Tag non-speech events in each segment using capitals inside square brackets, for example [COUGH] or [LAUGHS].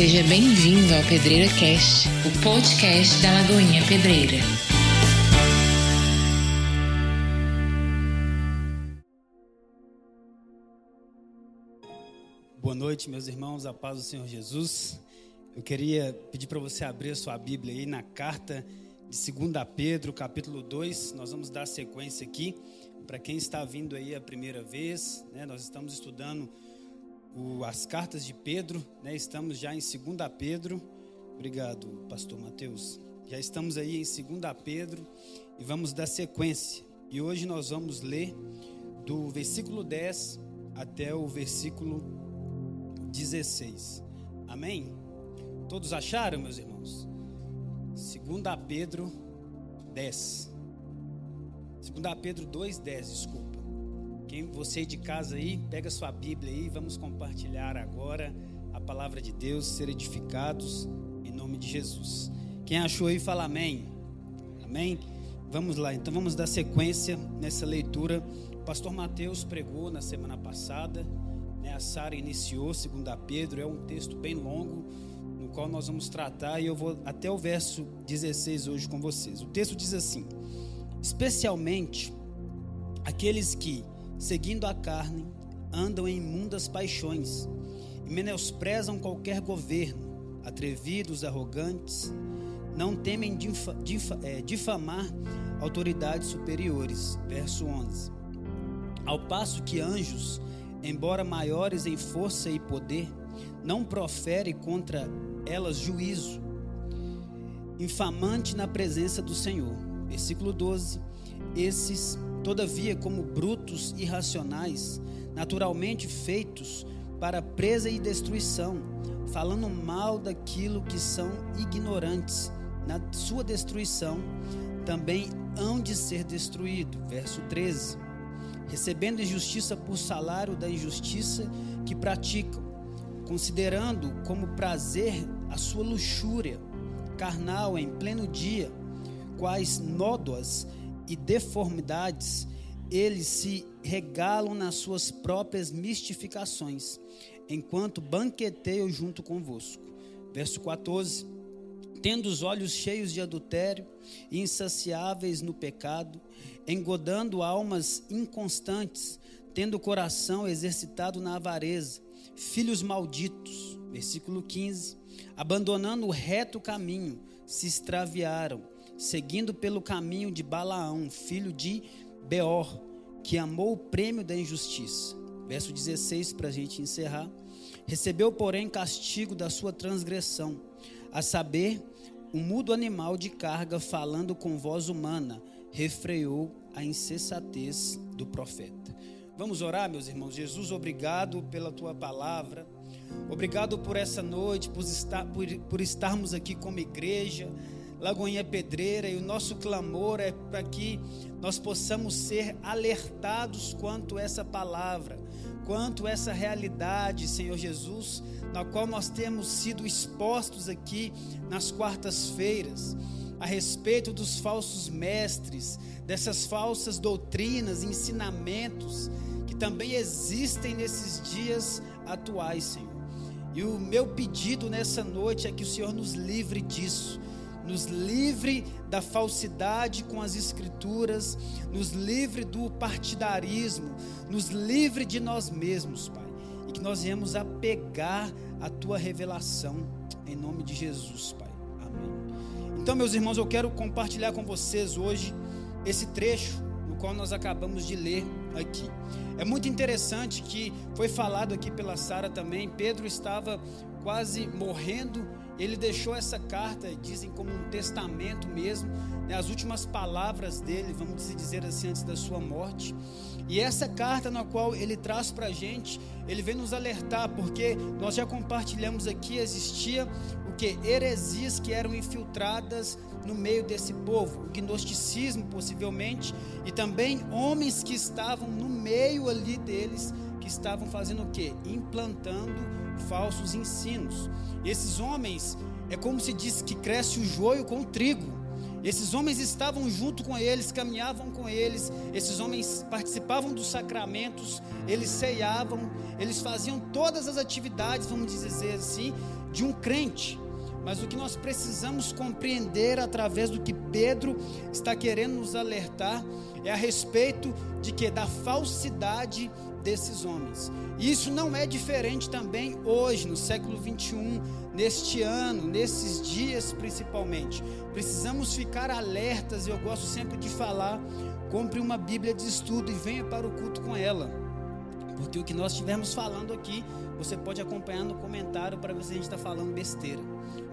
Seja bem-vindo ao Pedreira Cast, o podcast da Lagoinha Pedreira. Boa noite, meus irmãos, a paz do Senhor Jesus. Eu queria pedir para você abrir a sua Bíblia aí na carta de 2 Pedro, capítulo 2. Nós vamos dar sequência aqui. Para quem está vindo aí a primeira vez, né, nós estamos estudando o, as cartas de Pedro, né? Estamos já em 2 Pedro. Obrigado, pastor Mateus. Já estamos aí em 2 Pedro e vamos dar sequência. E hoje nós vamos ler do versículo 10 até o versículo 16. Amém? Todos acharam, meus irmãos? 2 Pedro 10. 2 Pedro 2, 10, desculpa. Quem você de casa aí, pega sua Bíblia aí, vamos compartilhar agora a palavra de Deus, ser edificados em nome de Jesus. Quem achou aí, fala amém. Amém. Vamos lá, então vamos dar sequência nessa leitura. O pastor Mateus pregou na semana passada, né? A Sara iniciou, segundo Pedro, é um texto bem longo, no qual nós vamos tratar e eu vou até o verso 16 hoje com vocês. O texto diz assim: especialmente aqueles que seguindo a carne, andam em imundas paixões e menosprezam qualquer governo, atrevidos, arrogantes, não temem é, difamar autoridades superiores. Verso 11. Ao passo que anjos, embora maiores em força e poder, não profere contra elas juízo, infamante na presença do Senhor. Versículo 12. Esses Todavia, como brutos irracionais, naturalmente feitos para presa e destruição, falando mal daquilo que são ignorantes, na sua destruição também hão de ser destruídos. Verso 13. Recebendo injustiça por salário da injustiça que praticam, considerando como prazer a sua luxúria carnal em pleno dia, quais nódoas e deformidades, eles se regalam nas suas próprias mistificações, enquanto banqueteiam junto convosco. Verso 14: Tendo os olhos cheios de adultério, insaciáveis no pecado, engodando almas inconstantes, tendo o coração exercitado na avareza, filhos malditos. Versículo 15: Abandonando o reto caminho, se extraviaram seguindo pelo caminho de Balaão, filho de Beor, que amou o prêmio da injustiça. Verso 16, para a gente encerrar. Recebeu, porém, castigo da sua transgressão, a saber, um mudo animal de carga falando com voz humana, refreou a insensatez do profeta. Vamos orar, meus irmãos. Jesus, obrigado pela tua palavra. Obrigado por essa noite, por, estar, por, por estarmos aqui como igreja Lagoinha Pedreira, e o nosso clamor é para que nós possamos ser alertados quanto essa palavra, quanto essa realidade, Senhor Jesus, na qual nós temos sido expostos aqui nas quartas-feiras, a respeito dos falsos mestres, dessas falsas doutrinas, ensinamentos que também existem nesses dias atuais, Senhor. E o meu pedido nessa noite é que o Senhor nos livre disso nos livre da falsidade com as Escrituras, nos livre do partidarismo, nos livre de nós mesmos, Pai, e que nós viemos a pegar a Tua revelação, em nome de Jesus, Pai. Amém. Então, meus irmãos, eu quero compartilhar com vocês hoje esse trecho no qual nós acabamos de ler aqui. É muito interessante que foi falado aqui pela Sara também. Pedro estava quase morrendo ele deixou essa carta, dizem como um testamento mesmo, né, as últimas palavras dele, vamos dizer assim, antes da sua morte. E essa carta na qual ele traz para a gente, ele vem nos alertar, porque nós já compartilhamos aqui, existia o que? Heresias que eram infiltradas no meio desse povo, o gnosticismo possivelmente, e também homens que estavam no meio ali deles, que estavam fazendo o que? Implantando falsos ensinos. Esses homens é como se diz que cresce o joio com o trigo. Esses homens estavam junto com eles, caminhavam com eles, esses homens participavam dos sacramentos, eles ceiavam, eles faziam todas as atividades, vamos dizer assim, de um crente. Mas o que nós precisamos compreender através do que Pedro está querendo nos alertar é a respeito de que da falsidade desses homens. E isso não é diferente também hoje, no século 21, neste ano, nesses dias principalmente. Precisamos ficar alertas, eu gosto sempre de falar, compre uma Bíblia de estudo e venha para o culto com ela. Porque o que nós estivermos falando aqui, você pode acompanhar no comentário para ver se a gente está falando besteira.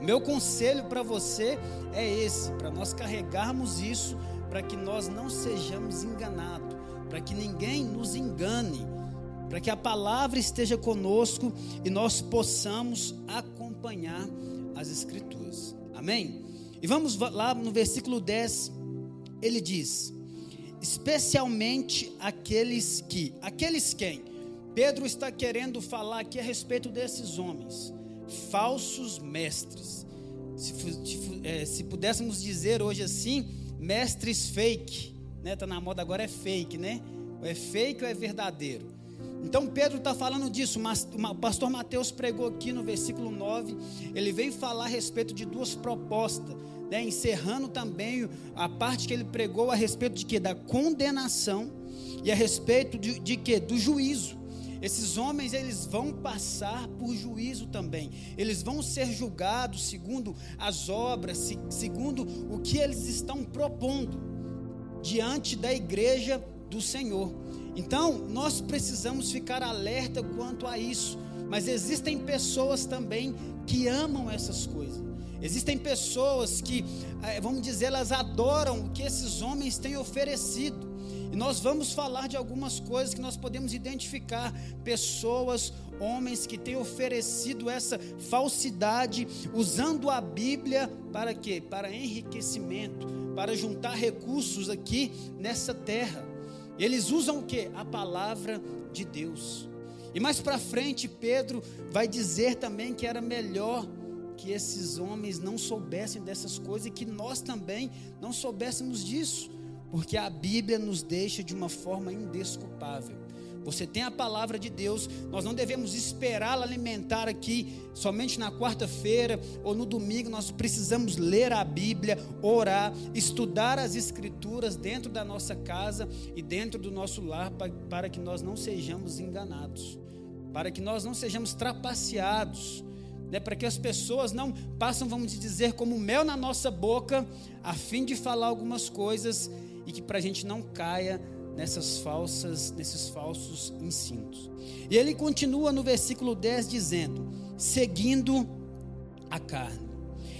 Meu conselho para você é esse, para nós carregarmos isso, para que nós não sejamos enganados, para que ninguém nos engane, para que a palavra esteja conosco e nós possamos acompanhar as Escrituras. Amém? E vamos lá no versículo 10, ele diz: especialmente aqueles que, aqueles quem? Pedro está querendo falar aqui a respeito desses homens, falsos mestres. Se, é, se pudéssemos dizer hoje assim, mestres fake, né? Tá na moda agora é fake, né? É fake ou é verdadeiro? Então Pedro está falando disso, mas o pastor Mateus pregou aqui no versículo 9, ele vem falar a respeito de duas propostas, né, encerrando também a parte que ele pregou a respeito de que? Da condenação e a respeito de, de que? Do juízo. Esses homens eles vão passar por juízo também. Eles vão ser julgados segundo as obras, segundo o que eles estão propondo diante da igreja do Senhor. Então, nós precisamos ficar alerta quanto a isso. Mas existem pessoas também que amam essas coisas. Existem pessoas que, eh, vamos dizer, elas adoram o que esses homens têm oferecido. E nós vamos falar de algumas coisas que nós podemos identificar: pessoas, homens que têm oferecido essa falsidade, usando a Bíblia para quê? Para enriquecimento, para juntar recursos aqui nessa terra. Eles usam o que? A palavra de Deus. E mais para frente, Pedro vai dizer também que era melhor que esses homens não soubessem dessas coisas e que nós também não soubéssemos disso, porque a Bíblia nos deixa de uma forma indesculpável. Você tem a palavra de Deus, nós não devemos esperá-la alimentar aqui somente na quarta-feira ou no domingo. Nós precisamos ler a Bíblia, orar, estudar as Escrituras dentro da nossa casa e dentro do nosso lar, para, para que nós não sejamos enganados, para que nós não sejamos trapaceados. Né, para que as pessoas não passam, vamos dizer, como mel na nossa boca, a fim de falar algumas coisas e que para a gente não caia nessas falsas, nesses falsos ensinos. E ele continua no versículo 10 dizendo: seguindo a carne.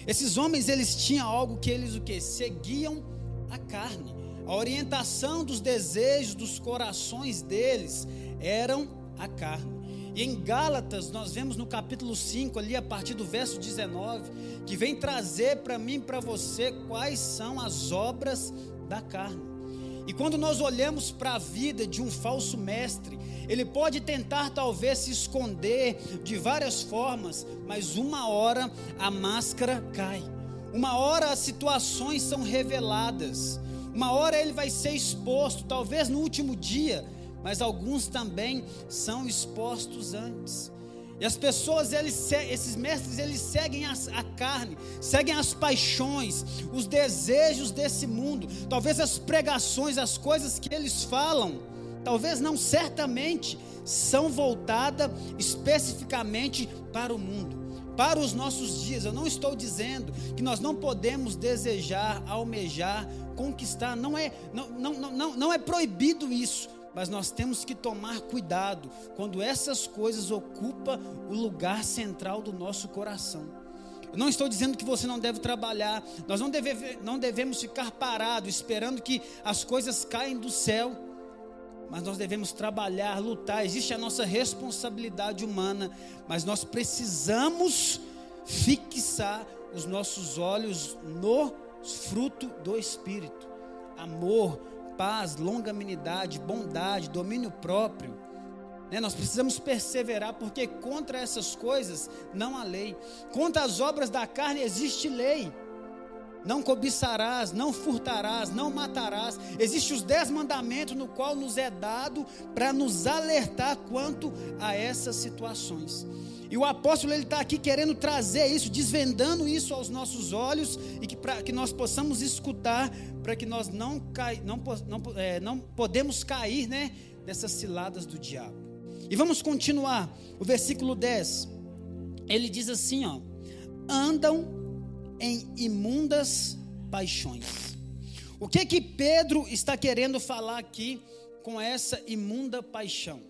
Esses homens eles tinham algo que eles o que seguiam a carne. A orientação dos desejos dos corações deles eram a carne. E em Gálatas, nós vemos no capítulo 5, ali a partir do verso 19, que vem trazer para mim e para você quais são as obras da carne. E quando nós olhamos para a vida de um falso mestre, ele pode tentar talvez se esconder de várias formas, mas uma hora a máscara cai. Uma hora as situações são reveladas. Uma hora ele vai ser exposto, talvez no último dia, mas alguns também são expostos antes. E as pessoas, eles, esses mestres, eles seguem a, a, carne, seguem as paixões, os desejos desse mundo, talvez as pregações, as coisas que eles falam, talvez não certamente, são voltadas especificamente para o mundo, para os nossos dias. Eu não estou dizendo que nós não podemos desejar, almejar, conquistar, não é, não, não, não, não é proibido isso mas nós temos que tomar cuidado quando essas coisas ocupam o lugar central do nosso coração. Eu não estou dizendo que você não deve trabalhar, nós não, deve, não devemos ficar parados esperando que as coisas caem do céu, mas nós devemos trabalhar, lutar. Existe a nossa responsabilidade humana, mas nós precisamos fixar os nossos olhos no fruto do Espírito: amor, paz, longanimidade, bondade, domínio próprio. Né? Nós precisamos perseverar, porque contra essas coisas não há lei. Contra as obras da carne existe lei. Não cobiçarás, não furtarás, não matarás. Existem os dez mandamentos no qual nos é dado para nos alertar quanto a essas situações. E o apóstolo ele está aqui querendo trazer isso, desvendando isso aos nossos olhos e que, pra, que nós possamos escutar para que nós não, cai, não, não, é, não podemos cair né, nessas ciladas do diabo. E vamos continuar. O versículo 10. Ele diz assim, ó: andam em imundas paixões. O que que Pedro está querendo falar aqui com essa imunda paixão?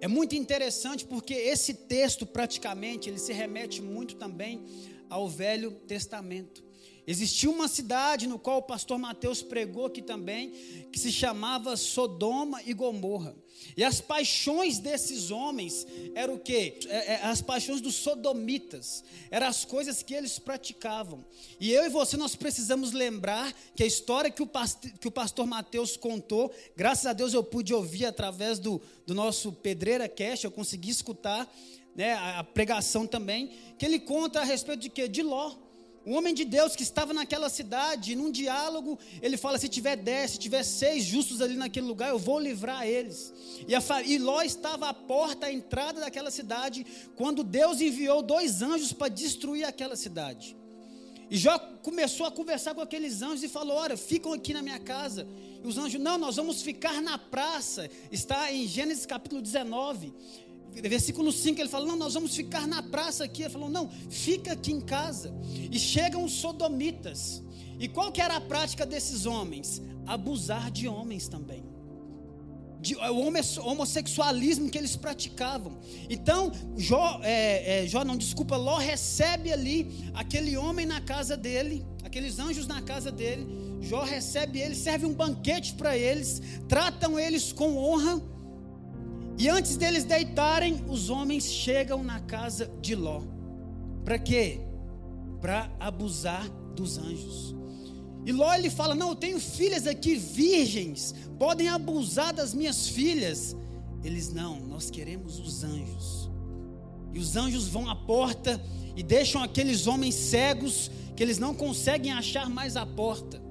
É muito interessante porque esse texto praticamente ele se remete muito também ao Velho Testamento. Existia uma cidade no qual o pastor Mateus pregou aqui também, que se chamava Sodoma e Gomorra. E as paixões desses homens eram o quê? É, é, as paixões dos sodomitas. Eram as coisas que eles praticavam. E eu e você, nós precisamos lembrar que a história que o pastor, que o pastor Mateus contou, graças a Deus eu pude ouvir através do, do nosso Pedreira Cash, eu consegui escutar né, a, a pregação também, que ele conta a respeito de quê? De Ló. Um homem de Deus que estava naquela cidade, num diálogo, ele fala: se tiver dez, se tiver seis justos ali naquele lugar, eu vou livrar eles. E, a, e Ló estava à porta, à entrada daquela cidade, quando Deus enviou dois anjos para destruir aquela cidade. E Jó começou a conversar com aqueles anjos e falou: Olha, ficam aqui na minha casa. E os anjos, não, nós vamos ficar na praça. Está em Gênesis capítulo 19 versículo 5, ele fala: Não, nós vamos ficar na praça aqui. Ele falou: Não, fica aqui em casa. E chegam os sodomitas. E qual que era a prática desses homens? Abusar de homens também. De, o homossexualismo que eles praticavam. Então, Jó, é, é, Jó, não, desculpa, Ló recebe ali aquele homem na casa dele, aqueles anjos na casa dele. Jó recebe eles, serve um banquete para eles, tratam eles com honra e antes deles deitarem, os homens chegam na casa de Ló. Para quê? Para abusar dos anjos. E Ló ele fala: Não, eu tenho filhas aqui virgens, podem abusar das minhas filhas. Eles não, nós queremos os anjos. E os anjos vão à porta e deixam aqueles homens cegos que eles não conseguem achar mais a porta.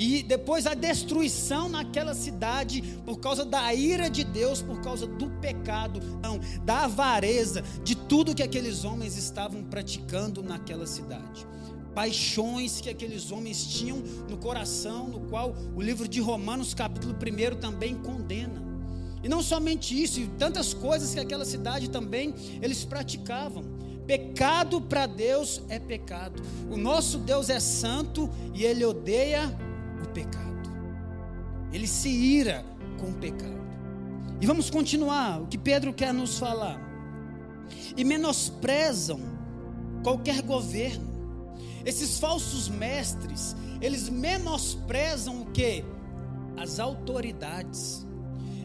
E depois a destruição naquela cidade por causa da ira de Deus, por causa do pecado, não, da avareza, de tudo que aqueles homens estavam praticando naquela cidade. Paixões que aqueles homens tinham no coração, no qual o livro de Romanos, capítulo 1, também condena. E não somente isso, e tantas coisas que aquela cidade também eles praticavam. Pecado para Deus é pecado. O nosso Deus é santo e ele odeia o pecado. Ele se ira com o pecado. E vamos continuar o que Pedro quer nos falar. E menosprezam qualquer governo. Esses falsos mestres, eles menosprezam o que? As autoridades.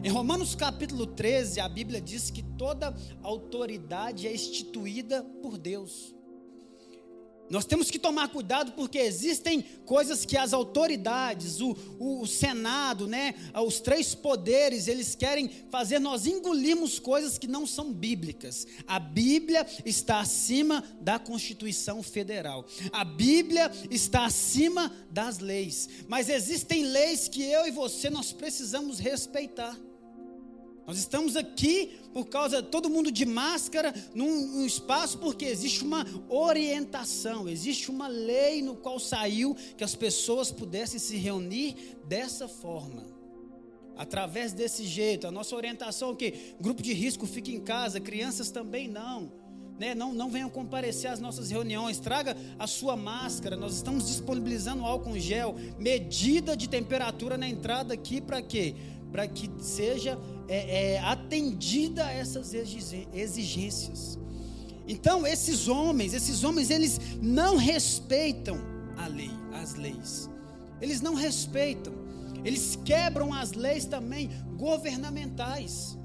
Em Romanos capítulo 13, a Bíblia diz que toda autoridade é instituída por Deus. Nós temos que tomar cuidado porque existem coisas que as autoridades, o, o, o, Senado, né, os três poderes, eles querem fazer nós engolirmos coisas que não são bíblicas. A Bíblia está acima da Constituição Federal. A Bíblia está acima das leis. Mas existem leis que eu e você nós precisamos respeitar. Nós estamos aqui por causa todo mundo de máscara num, num, espaço porque existe uma orientação, existe uma lei no qual saiu que as pessoas pudessem se reunir dessa forma. Através desse jeito, a nossa orientação é que grupo de risco fique em casa, crianças também não. Né? Não, não venham comparecer às nossas reuniões, traga a sua máscara. Nós estamos disponibilizando álcool gel, medida de temperatura na entrada aqui para quê? Para que seja é, é, atendida a essas exigências. Então, esses homens, esses homens, eles não respeitam a lei, as leis. Eles não respeitam. Eles quebram as leis também governamentais.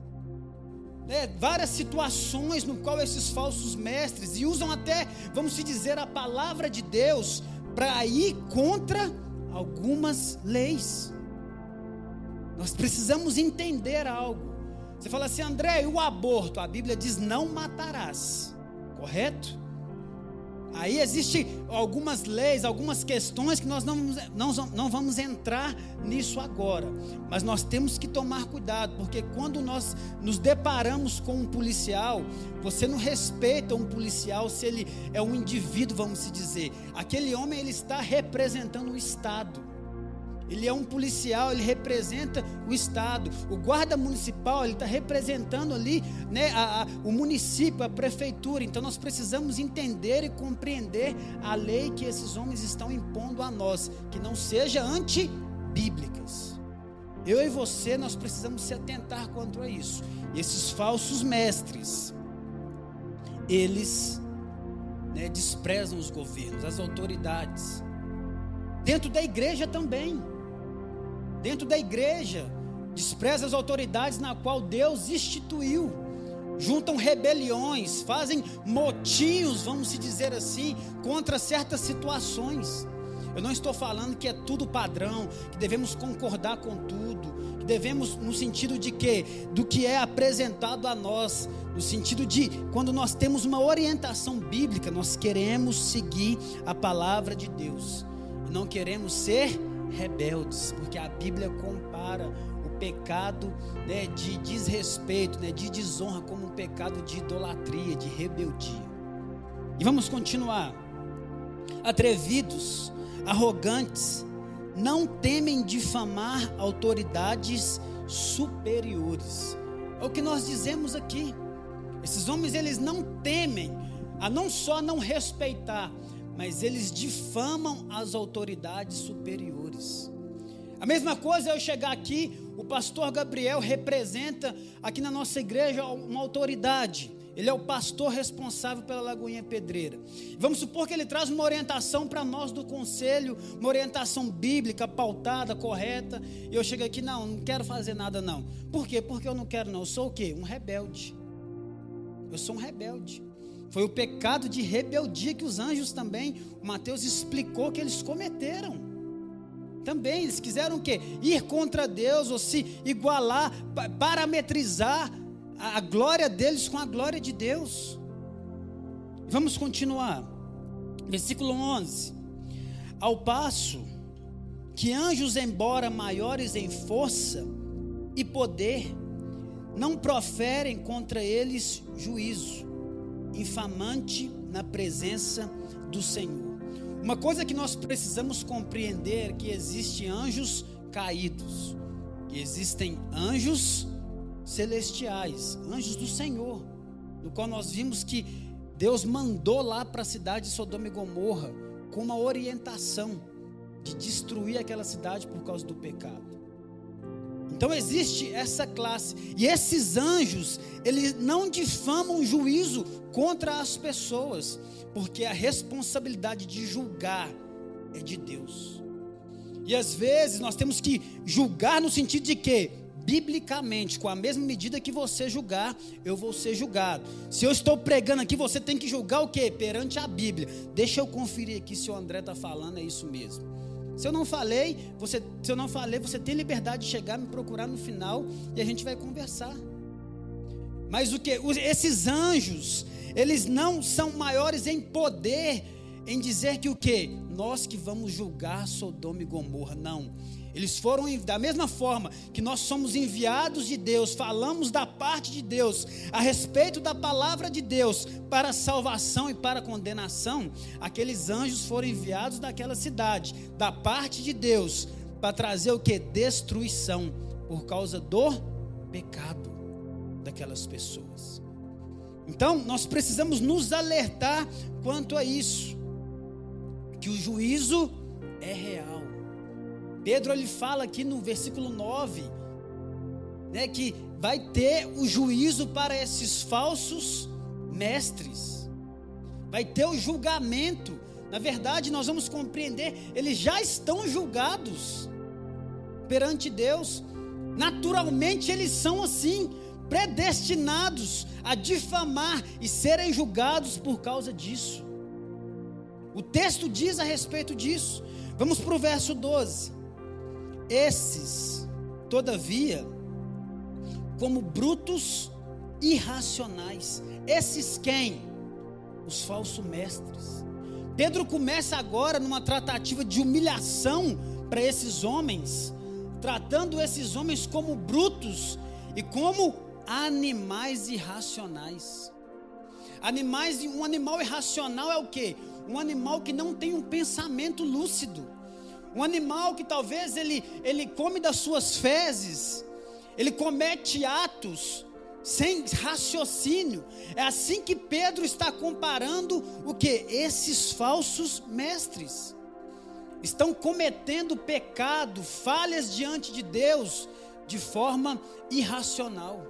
É, várias situações no qual esses falsos mestres e usam até, vamos dizer, a palavra de Deus para ir contra algumas leis. Nós precisamos entender algo. Você fala assim, André, e o aborto? A Bíblia diz: não matarás, correto? Aí existem algumas leis, algumas questões que nós não, não, não vamos entrar nisso agora. Mas nós temos que tomar cuidado, porque quando nós nos deparamos com um policial, você não respeita um policial se ele é um indivíduo, vamos se dizer. Aquele homem ele está representando o Estado. Ele é um policial, ele representa o Estado. O guarda municipal, ele está representando ali né, a, a, o município, a prefeitura. Então nós precisamos entender e compreender a lei que esses homens estão impondo a nós, que não seja antibíblicas. Eu e você, nós precisamos se atentar quanto a isso. E esses falsos mestres, eles né, desprezam os governos, as autoridades. Dentro da igreja também dentro da igreja, despreza as autoridades na qual Deus instituiu, juntam rebeliões, fazem motinhos, vamos se dizer assim, contra certas situações. Eu não estou falando que é tudo padrão, que devemos concordar com tudo, que devemos no sentido de que do que é apresentado a nós, no sentido de quando nós temos uma orientação bíblica, nós queremos seguir a palavra de Deus. Não queremos ser rebeldes, porque a Bíblia compara o pecado né, de desrespeito, né, de desonra, como um pecado de idolatria, de rebeldia. E vamos continuar. Atrevidos, arrogantes, não temem difamar autoridades superiores. É o que nós dizemos aqui. Esses homens eles não temem a não só não respeitar, mas eles difamam as autoridades superiores. A mesma coisa eu chegar aqui, o pastor Gabriel representa aqui na nossa igreja uma autoridade. Ele é o pastor responsável pela Lagoinha Pedreira. Vamos supor que ele traz uma orientação para nós do conselho, uma orientação bíblica, pautada, correta. E eu chego aqui, não, não quero fazer nada não. Por quê? Porque eu não quero não. Eu sou o quê? Um rebelde. Eu sou um rebelde. Foi o pecado de rebeldia que os anjos também, Mateus explicou que eles cometeram. Também eles quiseram o quê? Ir contra Deus ou se igualar, parametrizar a glória deles com a glória de Deus. Vamos continuar. Versículo 11. Ao passo que anjos, embora maiores em força e poder, não proferem contra eles juízo infamante na presença do Senhor. Uma coisa que nós precisamos compreender é que existem anjos caídos, que existem anjos celestiais, anjos do Senhor, no qual nós vimos que Deus mandou lá para a cidade de Sodoma e Gomorra com uma orientação de destruir aquela cidade por causa do pecado. Então existe essa classe. E esses anjos, eles não difamam juízo contra as pessoas, porque a responsabilidade de julgar é de Deus. E às vezes nós temos que julgar no sentido de que, biblicamente, com a mesma medida que você julgar, eu vou ser julgado. Se eu estou pregando aqui, você tem que julgar o que? Perante a Bíblia. Deixa eu conferir aqui se o André está falando, é isso mesmo. Se eu não falei, você, se eu não falei, você tem liberdade de chegar, me procurar no final e a gente vai conversar. Mas o que? Esses anjos, eles não são maiores em poder em dizer que o que? Nós que vamos julgar Sodoma e Gomorra. Não. Eles foram da mesma forma que nós somos enviados de Deus, falamos da parte de Deus a respeito da palavra de Deus para salvação e para condenação. Aqueles anjos foram enviados daquela cidade, da parte de Deus, para trazer o que? Destruição por causa do pecado daquelas pessoas. Então, nós precisamos nos alertar quanto a isso, que o juízo é real. Pedro ele fala aqui no versículo 9, né, que vai ter o juízo para esses falsos mestres. Vai ter o julgamento. Na verdade, nós vamos compreender, eles já estão julgados perante Deus. Naturalmente eles são assim, predestinados a difamar e serem julgados por causa disso. O texto diz a respeito disso. Vamos para o verso 12. Esses, todavia, como brutos irracionais. Esses quem? Os falsos mestres. Pedro começa agora numa tratativa de humilhação para esses homens, tratando esses homens como brutos e como animais irracionais. Animais, um animal irracional é o quê? Um animal que não tem um pensamento lúcido. Um animal que talvez ele, ele come das suas fezes, ele comete atos sem raciocínio. É assim que Pedro está comparando o que? Esses falsos mestres. Estão cometendo pecado, falhas diante de Deus, de forma irracional,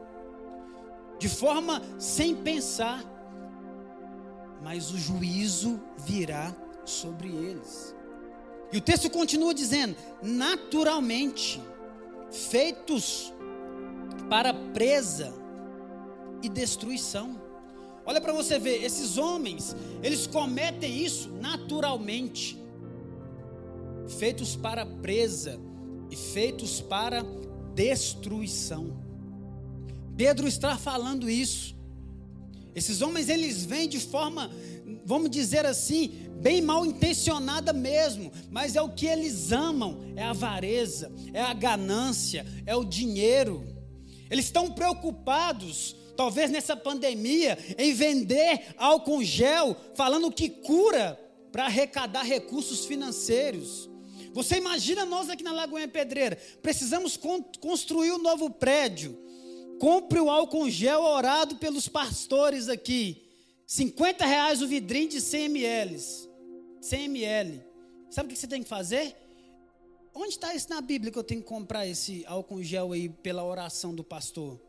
de forma sem pensar, mas o juízo virá sobre eles. E o texto continua dizendo: naturalmente, feitos para presa e destruição. Olha para você ver, esses homens, eles cometem isso naturalmente, feitos para presa e feitos para destruição. Pedro está falando isso. Esses homens eles vêm de forma, vamos dizer assim, bem mal intencionada mesmo, mas é o que eles amam, é a avareza, é a ganância, é o dinheiro. Eles estão preocupados, talvez nessa pandemia, em vender álcool gel, falando que cura para arrecadar recursos financeiros. Você imagina nós aqui na Lagoinha Pedreira, precisamos construir um novo prédio. Compre o álcool gel orado pelos pastores aqui. 50 reais o vidrinho de 100 ml. 100 ml. Sabe o que você tem que fazer? Onde está isso na Bíblia que eu tenho que comprar esse álcool gel aí pela oração do pastor?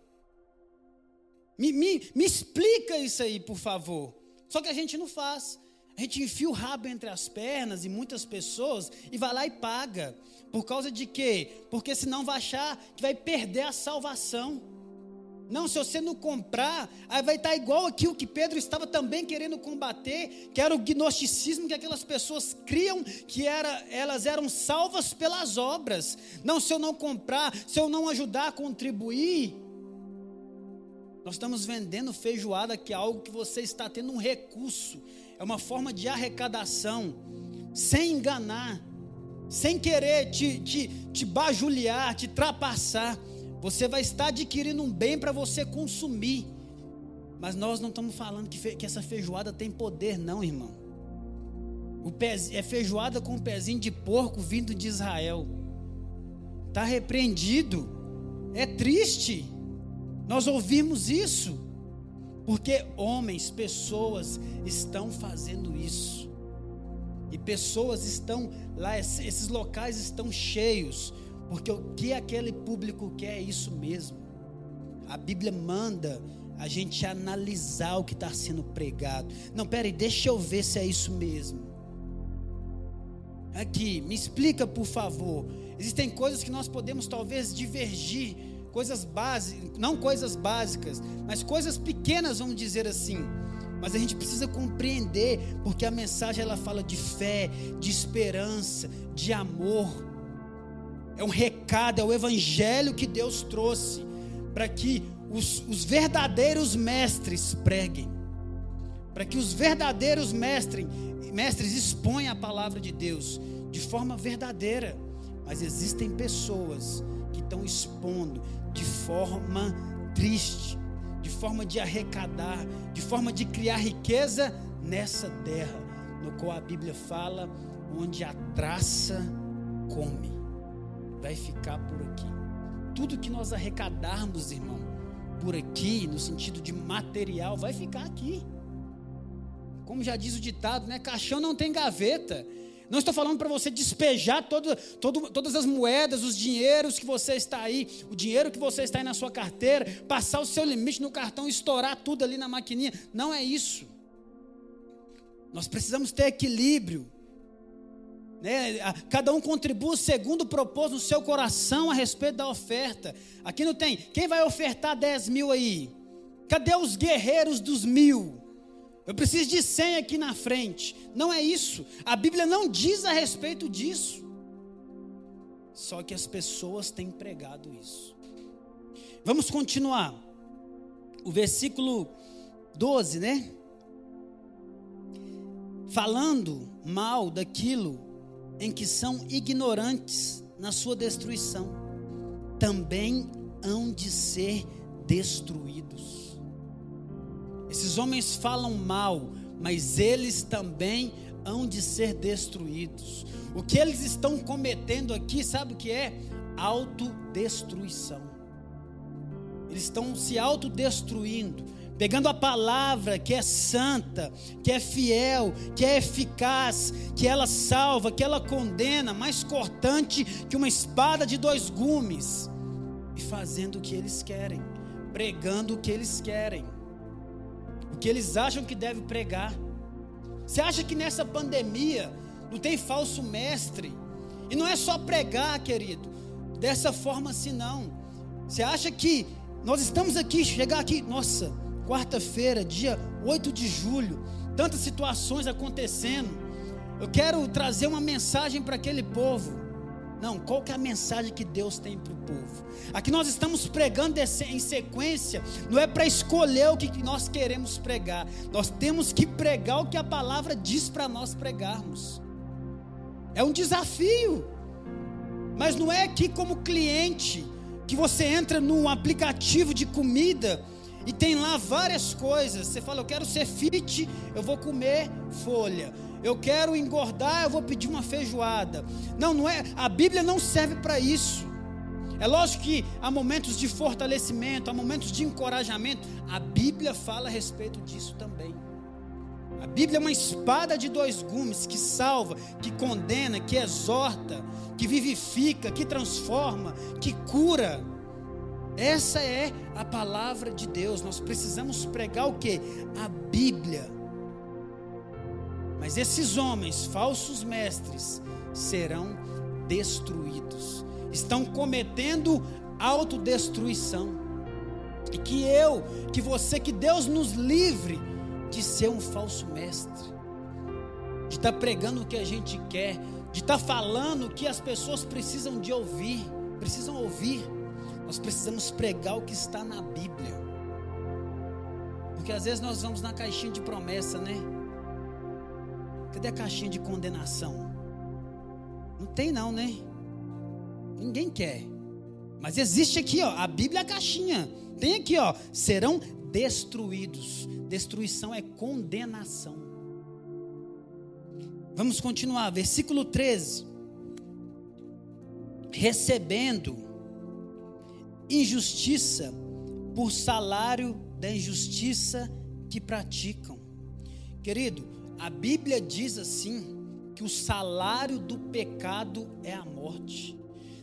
Me, me, me explica isso aí, por favor. Só que a gente não faz. A gente enfia o rabo entre as pernas e muitas pessoas e vai lá e paga. Por causa de quê? Porque senão vai achar que vai perder a salvação. Não, se você não comprar, aí vai estar igual aqui o que Pedro estava também querendo combater, que era o gnosticismo que aquelas pessoas criam, que era, elas eram salvas pelas obras. Não, se eu não comprar, se eu não ajudar a contribuir, nós estamos vendendo feijoada, que é algo que você está tendo um recurso, é uma forma de arrecadação, sem enganar, sem querer te, te, te bajulhar, te trapassar. Você vai estar adquirindo um bem para você consumir. Mas nós não estamos falando que, fe, que essa feijoada tem poder, não, irmão. O é feijoada com um pezinho de porco vindo de Israel. Está repreendido. É triste. Nós ouvimos isso. Porque homens, pessoas estão fazendo isso. E pessoas estão lá, esses locais estão cheios, porque o que aquele público quer é isso mesmo. A Bíblia manda a gente analisar o que está sendo pregado. Não, peraí, deixa eu ver se é isso mesmo. Aqui, me explica por favor. Existem coisas que nós podemos talvez divergir coisas básicas, não coisas básicas, mas coisas pequenas, vamos dizer assim. Mas a gente precisa compreender, porque a mensagem ela fala de fé, de esperança, de amor. É um recado, é o evangelho que Deus trouxe para que os, os verdadeiros mestres preguem, para que os verdadeiros mestres, mestres exponham a palavra de Deus de forma verdadeira. Mas existem pessoas que estão expondo de forma triste, de forma de arrecadar, de forma de criar riqueza nessa terra, no qual a Bíblia fala, onde a traça come, vai ficar por aqui. Tudo que nós arrecadarmos, irmão, por aqui, no sentido de material, vai ficar aqui. Como já diz o ditado, né? Caixão não tem gaveta. Não estou falando para você despejar todo, todo, todas as moedas, os dinheiros que você está aí, o dinheiro que você está aí na sua carteira, passar o seu limite no cartão, estourar tudo ali na maquininha. Não é isso. Nós precisamos ter equilíbrio. Né? Cada um contribui segundo propôs no seu coração a respeito da oferta. Aqui não tem. Quem vai ofertar 10 mil aí? Cadê os guerreiros dos mil? Eu preciso de 100 aqui na frente. Não é isso. A Bíblia não diz a respeito disso. Só que as pessoas têm pregado isso. Vamos continuar. O versículo 12, né? falando mal daquilo em que são ignorantes na sua destruição, também hão de ser destruídos. Esses homens falam mal, mas eles também hão de ser destruídos. O que eles estão cometendo aqui, sabe o que é? Autodestruição. Eles estão se autodestruindo, pegando a palavra que é santa, que é fiel, que é eficaz, que ela salva, que ela condena, mais cortante que uma espada de dois gumes, e fazendo o que eles querem, pregando o que eles querem, o que eles acham que deve pregar. Você acha que nessa pandemia não tem falso mestre? E não é só pregar, querido, dessa forma assim não. Você acha que nós estamos aqui, chegar aqui, nossa, quarta-feira, dia 8 de julho, tantas situações acontecendo. Eu quero trazer uma mensagem para aquele povo. Não, qual que é a mensagem que Deus tem para o povo? Aqui nós estamos pregando em sequência, não é para escolher o que nós queremos pregar, nós temos que pregar o que a palavra diz para nós pregarmos. É um desafio, mas não é aqui como cliente, que você entra num aplicativo de comida e tem lá várias coisas. Você fala, eu quero ser fit, eu vou comer folha. Eu quero engordar, eu vou pedir uma feijoada. Não, não é. A Bíblia não serve para isso. É lógico que há momentos de fortalecimento, há momentos de encorajamento. A Bíblia fala a respeito disso também. A Bíblia é uma espada de dois gumes que salva, que condena, que exorta, que vivifica, que transforma, que cura. Essa é a palavra de Deus. Nós precisamos pregar o que? A Bíblia. Mas esses homens, falsos mestres, serão destruídos. Estão cometendo autodestruição. E que eu, que você, que Deus nos livre de ser um falso mestre, de estar tá pregando o que a gente quer, de estar tá falando o que as pessoas precisam de ouvir, precisam ouvir. Nós precisamos pregar o que está na Bíblia. Porque às vezes nós vamos na caixinha de promessa, né? Cadê a caixinha de condenação? Não tem não, né? Ninguém quer. Mas existe aqui, ó, a Bíblia é a caixinha. Tem aqui, ó, serão destruídos. Destruição é condenação. Vamos continuar, versículo 13. Recebendo injustiça por salário da injustiça que praticam. Querido, a Bíblia diz assim: que o salário do pecado é a morte.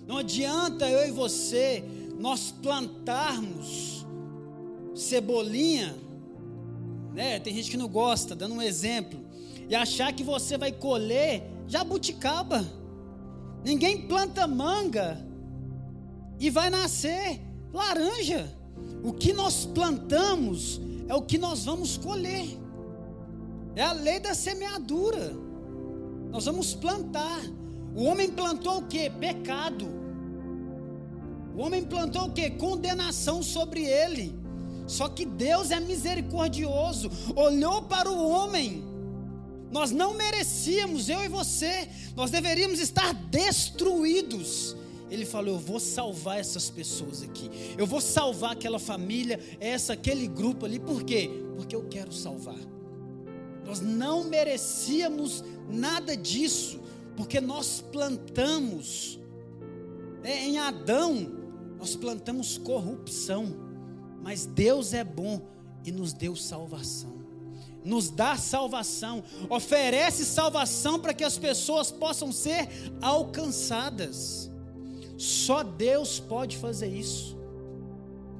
Não adianta eu e você nós plantarmos cebolinha, né? Tem gente que não gosta, dando um exemplo, e achar que você vai colher jabuticaba. Ninguém planta manga e vai nascer laranja. O que nós plantamos é o que nós vamos colher. É a lei da semeadura. Nós vamos plantar. O homem plantou o que? Pecado. O homem plantou o que? Condenação sobre ele. Só que Deus é misericordioso, olhou para o homem. Nós não merecíamos, eu e você, nós deveríamos estar destruídos. Ele falou: Eu vou salvar essas pessoas aqui, eu vou salvar aquela família, essa, aquele grupo ali, por quê? Porque eu quero salvar. Nós não merecíamos nada disso, porque nós plantamos, né, em Adão, nós plantamos corrupção mas Deus é bom e nos deu salvação. Nos dá salvação, oferece salvação para que as pessoas possam ser alcançadas. Só Deus pode fazer isso.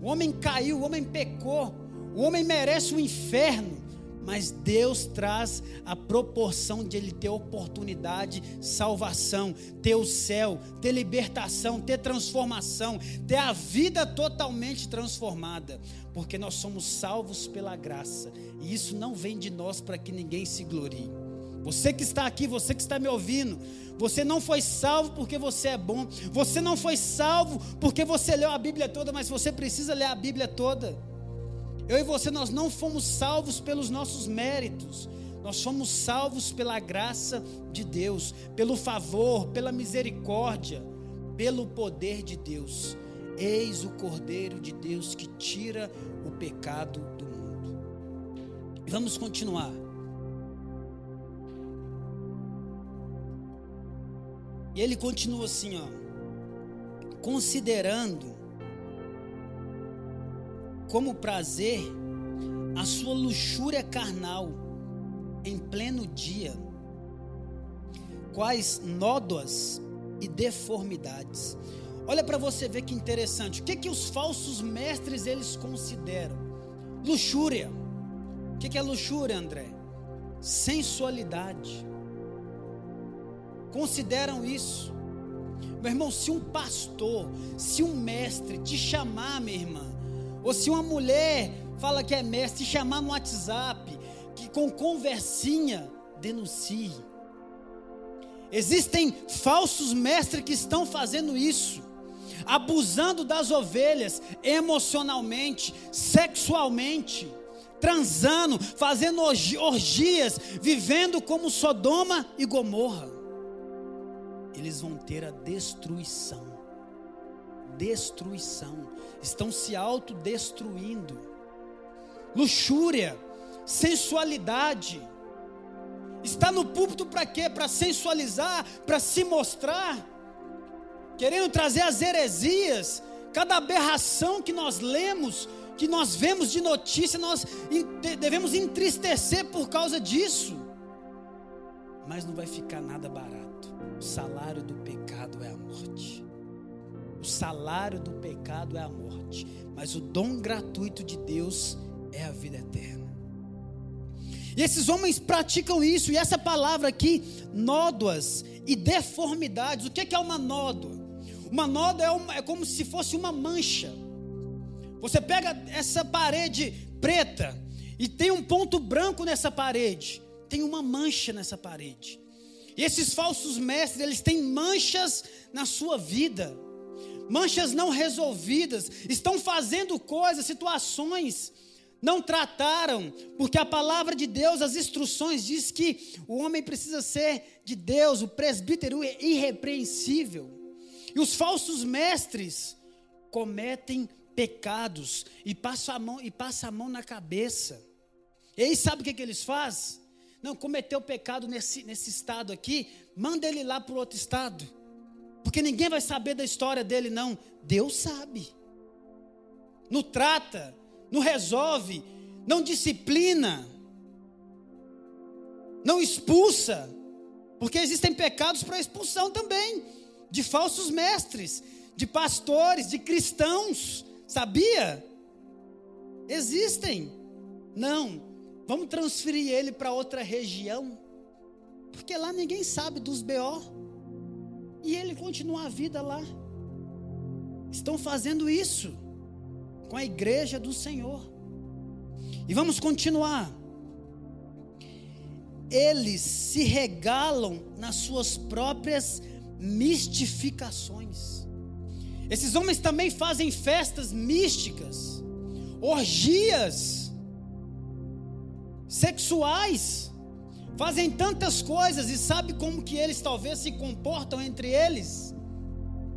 O homem caiu, o homem pecou, o homem merece o inferno mas Deus traz a proporção de ele ter oportunidade, salvação, ter o céu, ter libertação, ter transformação, ter a vida totalmente transformada, porque nós somos salvos pela graça, e isso não vem de nós para que ninguém se glorie. Você que está aqui, você que está me ouvindo, você não foi salvo porque você é bom, você não foi salvo porque você leu a Bíblia toda, mas você precisa ler a Bíblia toda. Eu e você, nós não fomos salvos pelos nossos méritos, Nós fomos salvos pela graça de Deus, pelo favor, pela misericórdia, pelo poder de Deus. Eis o Cordeiro de Deus que tira o pecado do mundo. Vamos continuar. E ele continua assim, ó, considerando como prazer a sua luxúria carnal em pleno dia, quais nódoas e deformidades. Olha para você ver que interessante. O que que os falsos mestres eles consideram? Luxúria. O que que é luxúria, André? Sensualidade. Consideram isso. Meu irmão, se um pastor, se um mestre te chamar, minha irmã, ou se uma mulher fala que é mestre, te chamar no WhatsApp, que com conversinha denuncie. Existem falsos mestres que estão fazendo isso, abusando das ovelhas emocionalmente, sexualmente, transando, fazendo orgias, vivendo como Sodoma e Gomorra. Eles vão ter a destruição. Destruição. Estão se autodestruindo. Luxúria, sensualidade, Está no púlpito para quê? Para sensualizar, para se mostrar, querendo trazer as heresias, cada aberração que nós lemos, que nós vemos de notícia, nós devemos entristecer por causa disso. Mas não vai ficar nada barato. O salário do pecado é a morte. O salário do pecado é a morte, mas o dom gratuito de Deus é a vida eterna. E esses homens praticam isso, e essa palavra aqui, nódoas e deformidades. O que é uma nódoa? Uma nódoa é, uma, é como se fosse uma mancha. Você pega essa parede preta e tem um ponto branco nessa parede, tem uma mancha nessa parede. E esses falsos mestres, eles têm manchas na sua vida, manchas não resolvidas, estão fazendo coisas, situações não trataram, porque a palavra de Deus, as instruções diz que o homem precisa ser de Deus, o presbítero é irrepreensível. E os falsos mestres cometem pecados e passam a mão e passa a mão na cabeça. E aí sabe o que, que eles fazem? Não, cometeu pecado nesse, nesse estado aqui, manda ele lá para o outro estado. Porque ninguém vai saber da história dele, não. Deus sabe. Não trata, não resolve, não disciplina, não expulsa, porque existem pecados para expulsão também, de falsos mestres, de pastores, de cristãos, sabia? Existem. Não, vamos transferir ele para outra região, porque lá ninguém sabe dos BO, e ele continua a vida lá. Estão fazendo isso com a igreja do Senhor. E vamos continuar. Eles se regalam nas suas próprias mistificações. Esses homens também fazem festas místicas, orgias sexuais, fazem tantas coisas e sabe como que eles talvez se comportam entre eles?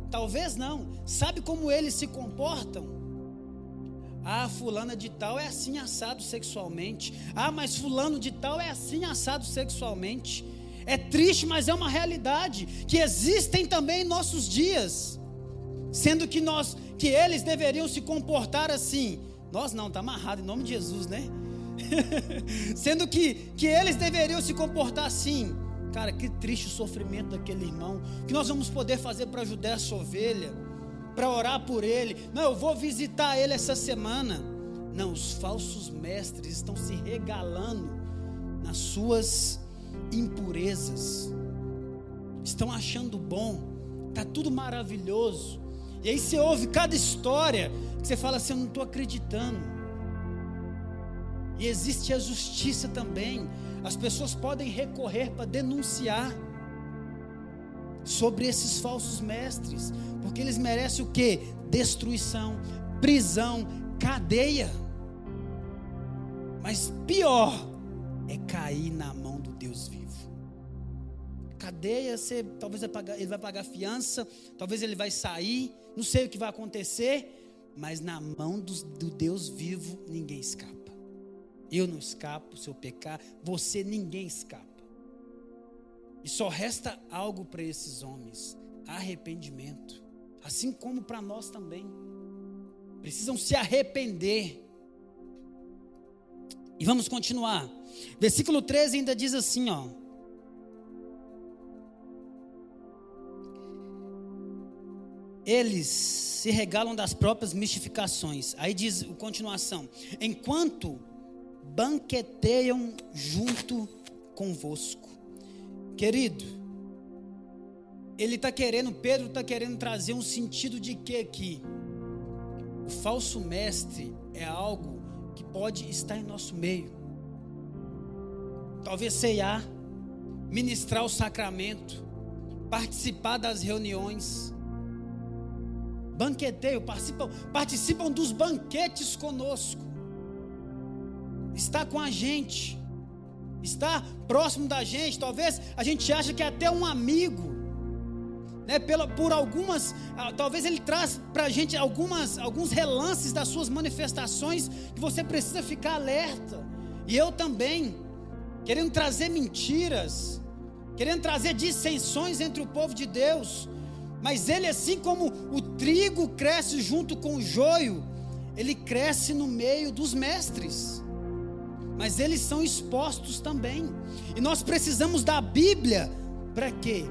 Talvez não. Sabe como eles se comportam? Ah, fulana de tal é assim assado sexualmente. Ah, mas fulano de tal é assim assado sexualmente. É triste, mas é uma realidade que existem também em nossos dias. Sendo que nós, que eles deveriam se comportar assim. Nós não, está amarrado em nome de Jesus, né? [LAUGHS] Sendo que, que eles deveriam se comportar assim. Cara, que triste o sofrimento daquele irmão. O que nós vamos poder fazer para ajudar essa ovelha? para orar por ele. Não, eu vou visitar ele essa semana. Não, os falsos mestres estão se regalando nas suas impurezas. Estão achando bom, tá tudo maravilhoso. E aí você ouve cada história que você fala assim, eu não estou acreditando. E existe a justiça também. As pessoas podem recorrer para denunciar sobre esses falsos mestres, porque eles merecem o que? Destruição, prisão, cadeia. Mas pior é cair na mão do Deus vivo. Cadeia, você, talvez ele vai pagar fiança, talvez ele vai sair, não sei o que vai acontecer, mas na mão do, do Deus vivo ninguém escapa. Eu não escapo se eu pecar, você ninguém escapa. E só resta algo para esses homens: arrependimento. Assim como para nós também. Precisam se arrepender. E vamos continuar. Versículo 13 ainda diz assim, ó. Eles se regalam das próprias mistificações. Aí diz continuação: enquanto banqueteiam junto convosco. Querido, ele está querendo, Pedro está querendo trazer um sentido de que aqui? O falso mestre é algo que pode estar em nosso meio. Talvez ceiar, ministrar o sacramento, participar das reuniões, banqueteio, participam, participam dos banquetes conosco, está com a gente, está próximo da gente. Talvez a gente acha que é até um amigo né, pela, por algumas, ah, talvez ele traz para a gente algumas, alguns relances das suas manifestações que você precisa ficar alerta. E eu também, querendo trazer mentiras, querendo trazer dissensões entre o povo de Deus. Mas ele, assim como o trigo cresce junto com o joio, ele cresce no meio dos mestres. Mas eles são expostos também. E nós precisamos da Bíblia para quê?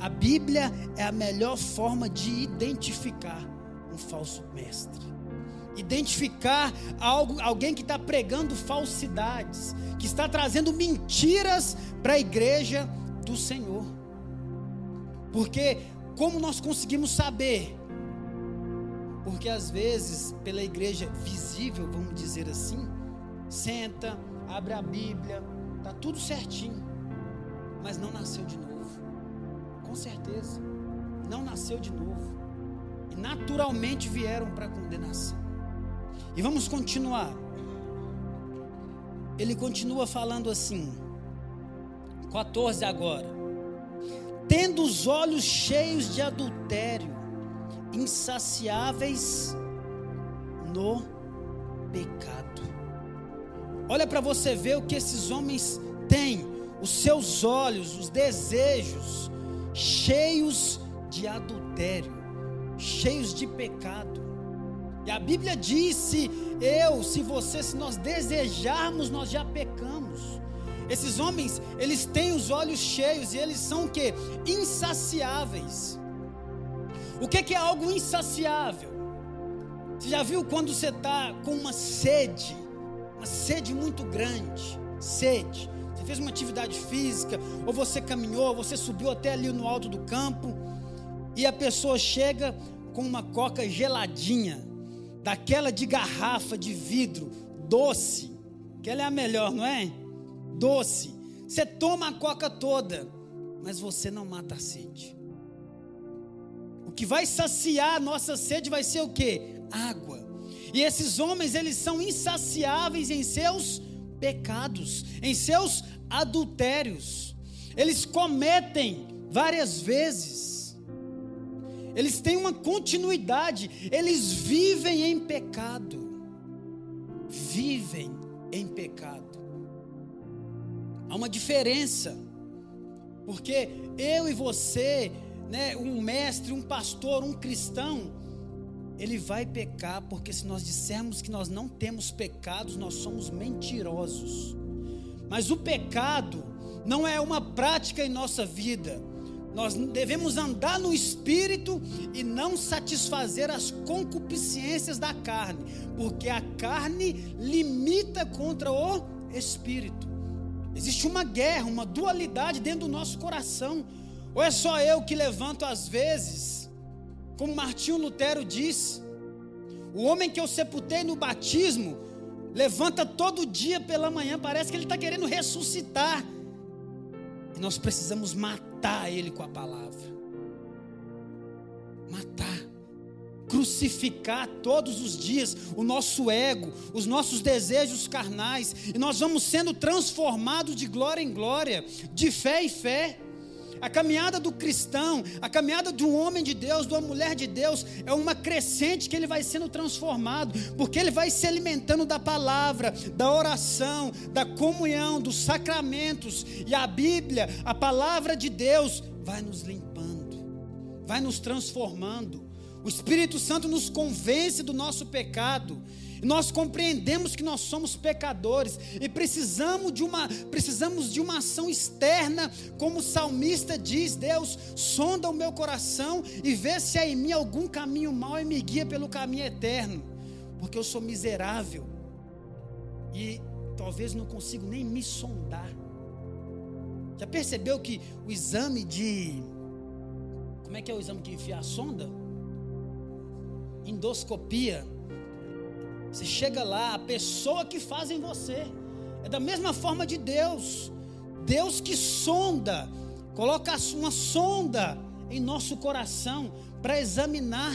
A Bíblia é a melhor forma de identificar um falso mestre. Identificar algo, alguém que está pregando falsidades, que está trazendo mentiras para a igreja do Senhor. Porque como nós conseguimos saber? Porque às vezes, pela igreja visível, vamos dizer assim, senta, abre a Bíblia, tá tudo certinho, mas não nasceu de novo com certeza. Não nasceu de novo. E naturalmente vieram para a condenação. E vamos continuar. Ele continua falando assim, 14 agora. Tendo os olhos cheios de adultério, insaciáveis no pecado. Olha para você ver o que esses homens têm, os seus olhos, os desejos, cheios de adultério, cheios de pecado. E a Bíblia disse: eu, se você, se nós desejarmos, nós já pecamos. Esses homens, eles têm os olhos cheios e eles são o que? Insaciáveis. O que é algo insaciável? Você já viu quando você está com uma sede, uma sede muito grande, sede, você fez uma atividade física, ou você caminhou, ou você subiu até ali no alto do campo, e a pessoa chega com uma coca geladinha, daquela de garrafa de vidro, doce, que ela é a melhor, não é? Doce. Você toma a coca toda, mas você não mata a sede. O que vai saciar a nossa sede vai ser o que? Água. E esses homens, eles são insaciáveis em seus pecados, em seus adultérios. Eles cometem várias vezes. Eles têm uma continuidade, eles vivem em pecado. Vivem em pecado. Há uma diferença. Porque eu e você, né, um mestre, um pastor, um cristão, ele vai pecar, porque se nós dissermos que nós não temos pecados, nós somos mentirosos. Mas o pecado não é uma prática em nossa vida. Nós devemos andar no espírito e não satisfazer as concupiscências da carne, porque a carne limita contra o espírito. Existe uma guerra, uma dualidade dentro do nosso coração. Ou é só eu que levanto às vezes como Martinho Lutero diz, o homem que eu sepultei no batismo levanta todo dia pela manhã, parece que ele está querendo ressuscitar. E nós precisamos matar ele com a palavra. Matar. crucificar todos os dias o nosso ego, os nossos desejos carnais, e nós vamos sendo transformados de glória em glória, de fé em fé. A caminhada do cristão, a caminhada de um homem de Deus, de uma mulher de Deus, é uma crescente que ele vai sendo transformado, porque ele vai se alimentando da palavra, da oração, da comunhão, dos sacramentos, e a Bíblia, a palavra de Deus, vai nos limpando, vai nos transformando. O Espírito Santo nos convence do nosso pecado nós compreendemos que nós somos pecadores e precisamos de uma precisamos de uma ação externa, como o salmista diz: Deus, sonda o meu coração e vê se há em mim algum caminho mau e me guia pelo caminho eterno, porque eu sou miserável e talvez não consigo nem me sondar. Já percebeu que o exame de como é que é o exame que enfia a sonda? Endoscopia você chega lá, a pessoa que faz em você é da mesma forma de Deus. Deus que sonda, coloca uma sonda em nosso coração para examinar,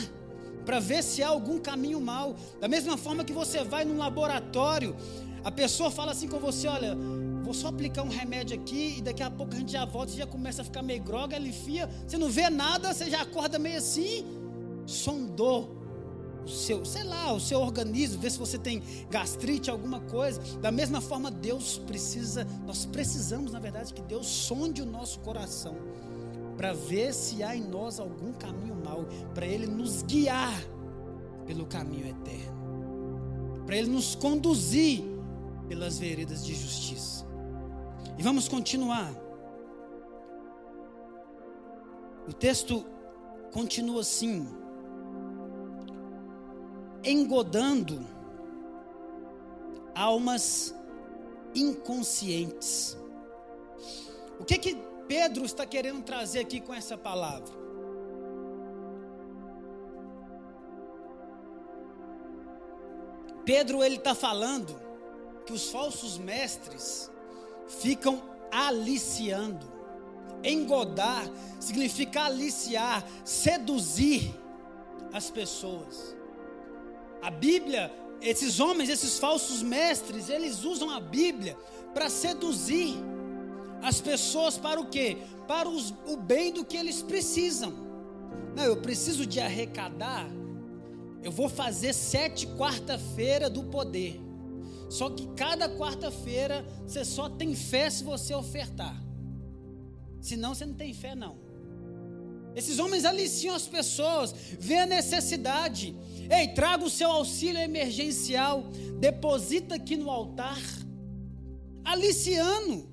para ver se há algum caminho mal. Da mesma forma que você vai num laboratório, a pessoa fala assim com você: olha, vou só aplicar um remédio aqui e daqui a pouco a gente já volta, você já começa a ficar meio groga, ela enfia, você não vê nada, você já acorda meio assim, sondou o seu, sei lá, o seu organismo, ver se você tem gastrite, alguma coisa. Da mesma forma, Deus precisa, nós precisamos, na verdade, que Deus sonde o nosso coração para ver se há em nós algum caminho mau, para Ele nos guiar pelo caminho eterno, para Ele nos conduzir pelas veredas de justiça. E vamos continuar. O texto continua assim engodando almas inconscientes. O que que Pedro está querendo trazer aqui com essa palavra? Pedro ele está falando que os falsos mestres ficam aliciando. Engodar significa aliciar, seduzir as pessoas. A Bíblia, esses homens, esses falsos mestres, eles usam a Bíblia para seduzir as pessoas para o quê? Para os, o bem do que eles precisam. Não, eu preciso de arrecadar. Eu vou fazer sete quarta-feira do poder. Só que cada quarta-feira você só tem fé se você ofertar. Senão você não tem fé, não. Esses homens aliciam as pessoas, vê a necessidade. Ei, traga o seu auxílio emergencial, deposita aqui no altar. Aliciando,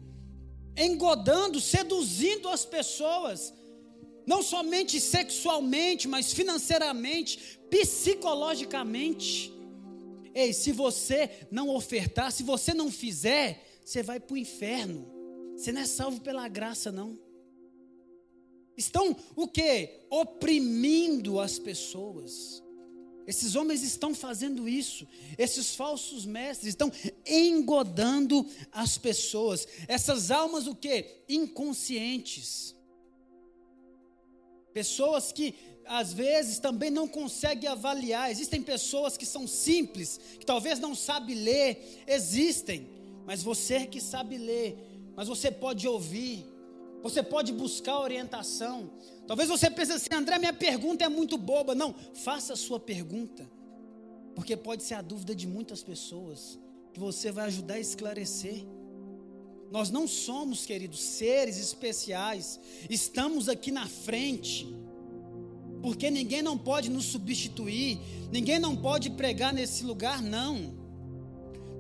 engodando, seduzindo as pessoas, não somente sexualmente, mas financeiramente, psicologicamente. Ei, se você não ofertar, se você não fizer, você vai para o inferno. Você não é salvo pela graça, não. Estão o que? Oprimindo as pessoas. Esses homens estão fazendo isso. Esses falsos mestres estão engodando as pessoas. Essas almas o que? Inconscientes. Pessoas que às vezes também não conseguem avaliar. Existem pessoas que são simples, que talvez não sabem ler, existem. Mas você que sabe ler, mas você pode ouvir, você pode buscar orientação. Talvez você pense assim, André, minha pergunta é muito boba. Não, faça a sua pergunta. Porque pode ser a dúvida de muitas pessoas que você vai ajudar a esclarecer. Nós não somos, queridos, seres especiais. Estamos aqui na frente. Porque ninguém não pode nos substituir, ninguém não pode pregar nesse lugar, não.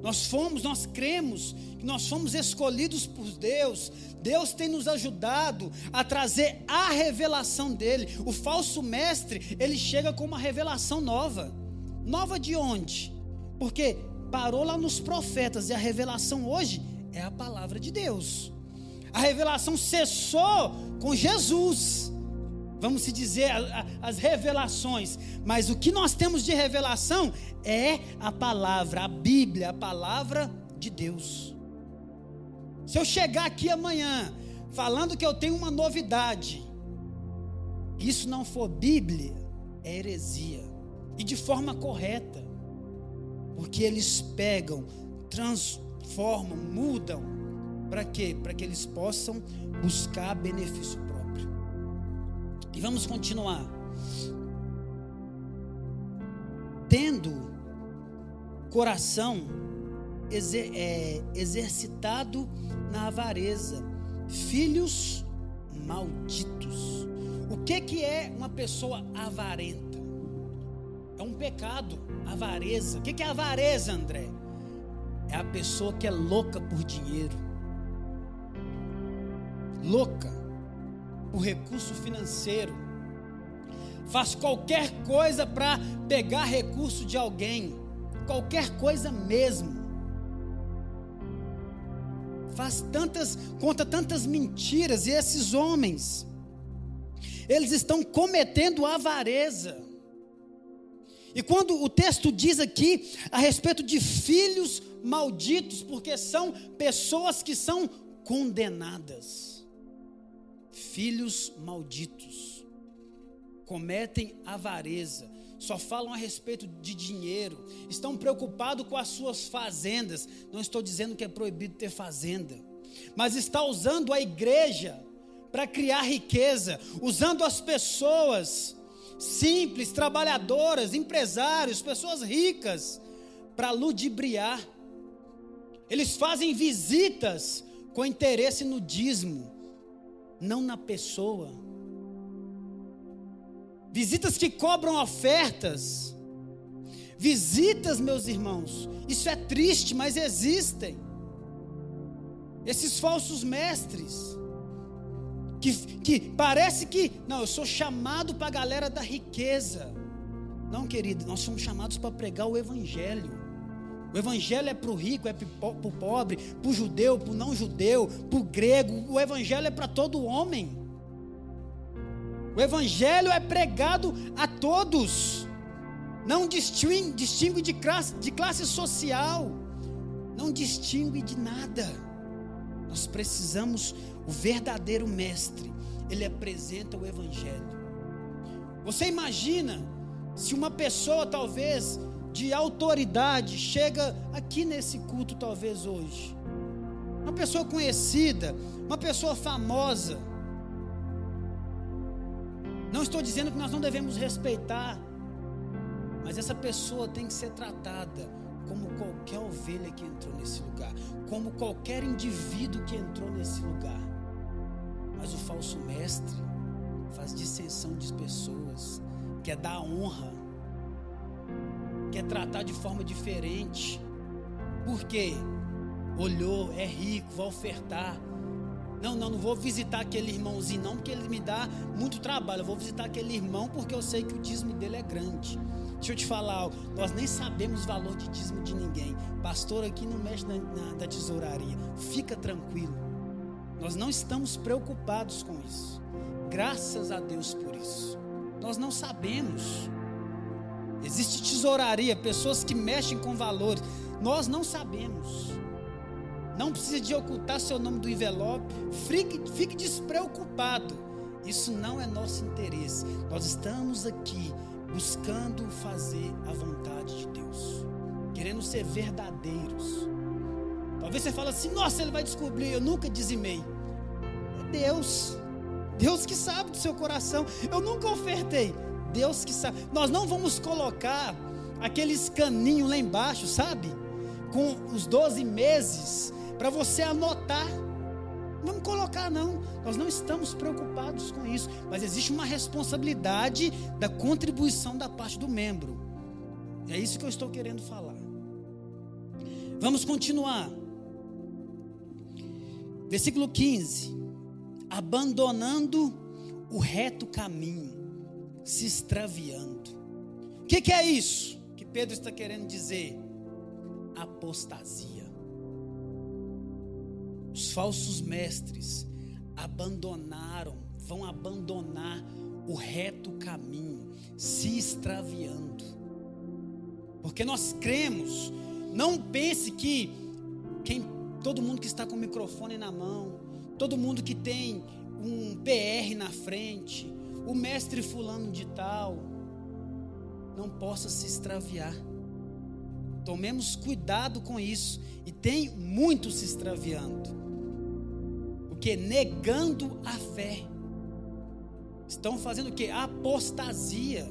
Nós fomos, nós cremos que nós fomos escolhidos por Deus. Deus tem nos ajudado a trazer a revelação dele. O falso mestre, ele chega com uma revelação nova. Nova de onde? Porque parou lá nos profetas e a revelação hoje é a palavra de Deus. A revelação cessou com Jesus vamos se dizer, as revelações, mas o que nós temos de revelação é a palavra, a Bíblia, a palavra de Deus. Se eu chegar aqui amanhã falando que eu tenho uma novidade, isso não for Bíblia, é heresia. e de forma correta, porque eles pegam, transformam, mudam, para quê? Para que eles possam buscar benefício próprio. Vamos continuar. Tendo coração exer, é, exercitado na avareza, filhos malditos. O que, que é uma pessoa avarenta? É um pecado, avareza. O que, que é avareza, André? É a pessoa que é louca por dinheiro, louca por recurso financeiro, faz qualquer coisa para pegar recurso de alguém, qualquer coisa mesmo. Faz tantas, conta tantas mentiras, e esses homens, eles estão cometendo avareza. E quando o texto diz aqui a respeito de filhos malditos, porque são pessoas que são condenadas. Filhos malditos cometem avareza, só falam a respeito de dinheiro, estão preocupados com as suas fazendas. Não estou dizendo que é proibido ter fazenda, mas está usando a igreja para criar riqueza, usando as pessoas simples, trabalhadoras, empresários, pessoas ricas, para ludibriar. Eles fazem visitas com interesse no dízimo, não na pessoa. Visitas que cobram ofertas. Visitas, meus irmãos, isso é triste, mas existem. Esses falsos mestres que, que parece que, não, eu sou chamado para a galera da riqueza. Não, querido, nós somos chamados para pregar o Evangelho. O Evangelho é para o rico, é para o pobre, para o judeu, para o não judeu, para o grego. O Evangelho é para todo homem. O Evangelho é pregado a todos. Não distingue, de, classe, de classe social. Não distingue de nada. Nós precisamos o verdadeiro mestre, ele apresenta o evangelho. Você imagina se uma pessoa talvez de autoridade chega aqui nesse culto talvez hoje. Uma pessoa conhecida, uma pessoa famosa. Não estou dizendo que nós não devemos respeitar, mas essa pessoa tem que ser tratada como qualquer ovelha que entrou nesse lugar, como qualquer indivíduo que entrou nesse lugar. Mas o falso mestre faz dissensão de pessoas, quer dar honra, quer tratar de forma diferente. Por quê? Olhou, é rico, vai ofertar. Não, não, não vou visitar aquele irmãozinho, não, porque ele me dá muito trabalho. Eu vou visitar aquele irmão porque eu sei que o dízimo dele é grande. Deixa eu te falar algo, nós nem sabemos o valor de dízimo de ninguém. Pastor aqui não mexe na, na, na tesouraria. Fica tranquilo. Nós não estamos preocupados com isso. Graças a Deus por isso. Nós não sabemos. Existe tesouraria, pessoas que mexem com valores. Nós não sabemos. Não precisa de ocultar seu nome do envelope. Fique, fique despreocupado. Isso não é nosso interesse. Nós estamos aqui buscando fazer a vontade de Deus, querendo ser verdadeiros. Talvez você fale assim: nossa, ele vai descobrir, eu nunca dizimei. É Deus, Deus que sabe do seu coração. Eu nunca ofertei, Deus que sabe. Nós não vamos colocar aqueles caninhos lá embaixo, sabe? Com os 12 meses, para você anotar. Não vamos colocar, não. Nós não estamos preocupados com isso. Mas existe uma responsabilidade da contribuição da parte do membro. É isso que eu estou querendo falar. Vamos continuar. Versículo 15: abandonando o reto caminho, se extraviando. O que, que é isso que Pedro está querendo dizer? Apostasia. Os falsos mestres abandonaram, vão abandonar o reto caminho, se extraviando. Porque nós cremos, não pense que quem todo mundo que está com o microfone na mão, todo mundo que tem um PR na frente, o mestre fulano de tal, não possa se extraviar. Tomemos cuidado com isso. E tem muito se extraviando. O que? Negando a fé. Estão fazendo o que? Apostasia.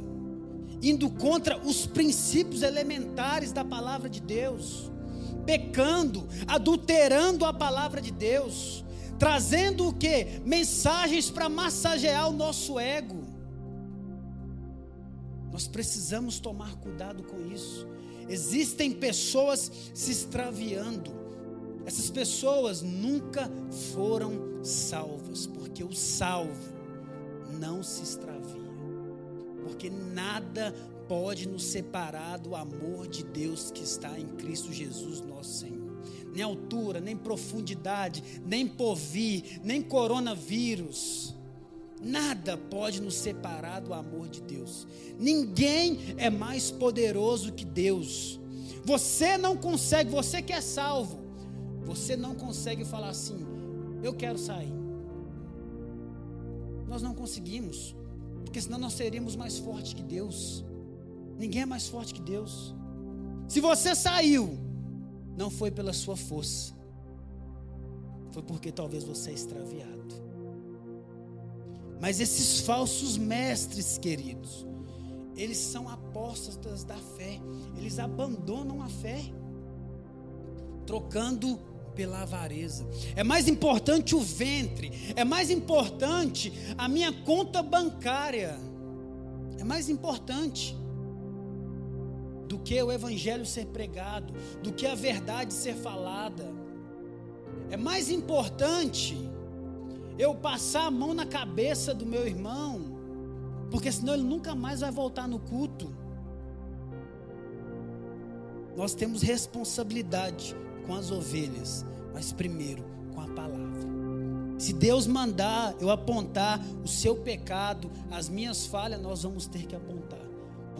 Indo contra os princípios elementares da palavra de Deus. Pecando, adulterando a palavra de Deus. Trazendo o que? Mensagens para massagear o nosso ego. Nós precisamos tomar cuidado com isso. Existem pessoas se extraviando. Essas pessoas nunca foram salvas, porque o salvo não se extravia. Porque nada pode nos separar do amor de Deus que está em Cristo Jesus, nosso Senhor. Nem altura, nem profundidade, nem porvir, nem coronavírus. Nada pode nos separar do amor de Deus. Ninguém é mais poderoso que Deus. Você não consegue, você que é salvo, você não consegue falar assim: eu quero sair. Nós não conseguimos, porque senão nós seríamos mais fortes que Deus. Ninguém é mais forte que Deus. Se você saiu, não foi pela sua força, foi porque talvez você é extraviado. Mas esses falsos mestres, queridos, eles são apóstolas da fé, eles abandonam a fé, trocando pela avareza. É mais importante o ventre, é mais importante a minha conta bancária, é mais importante do que o evangelho ser pregado, do que a verdade ser falada. É mais importante eu passar a mão na cabeça do meu irmão, porque senão ele nunca mais vai voltar no culto. Nós temos responsabilidade com as ovelhas, mas primeiro com a palavra. Se Deus mandar eu apontar o seu pecado, as minhas falhas, nós vamos ter que apontar,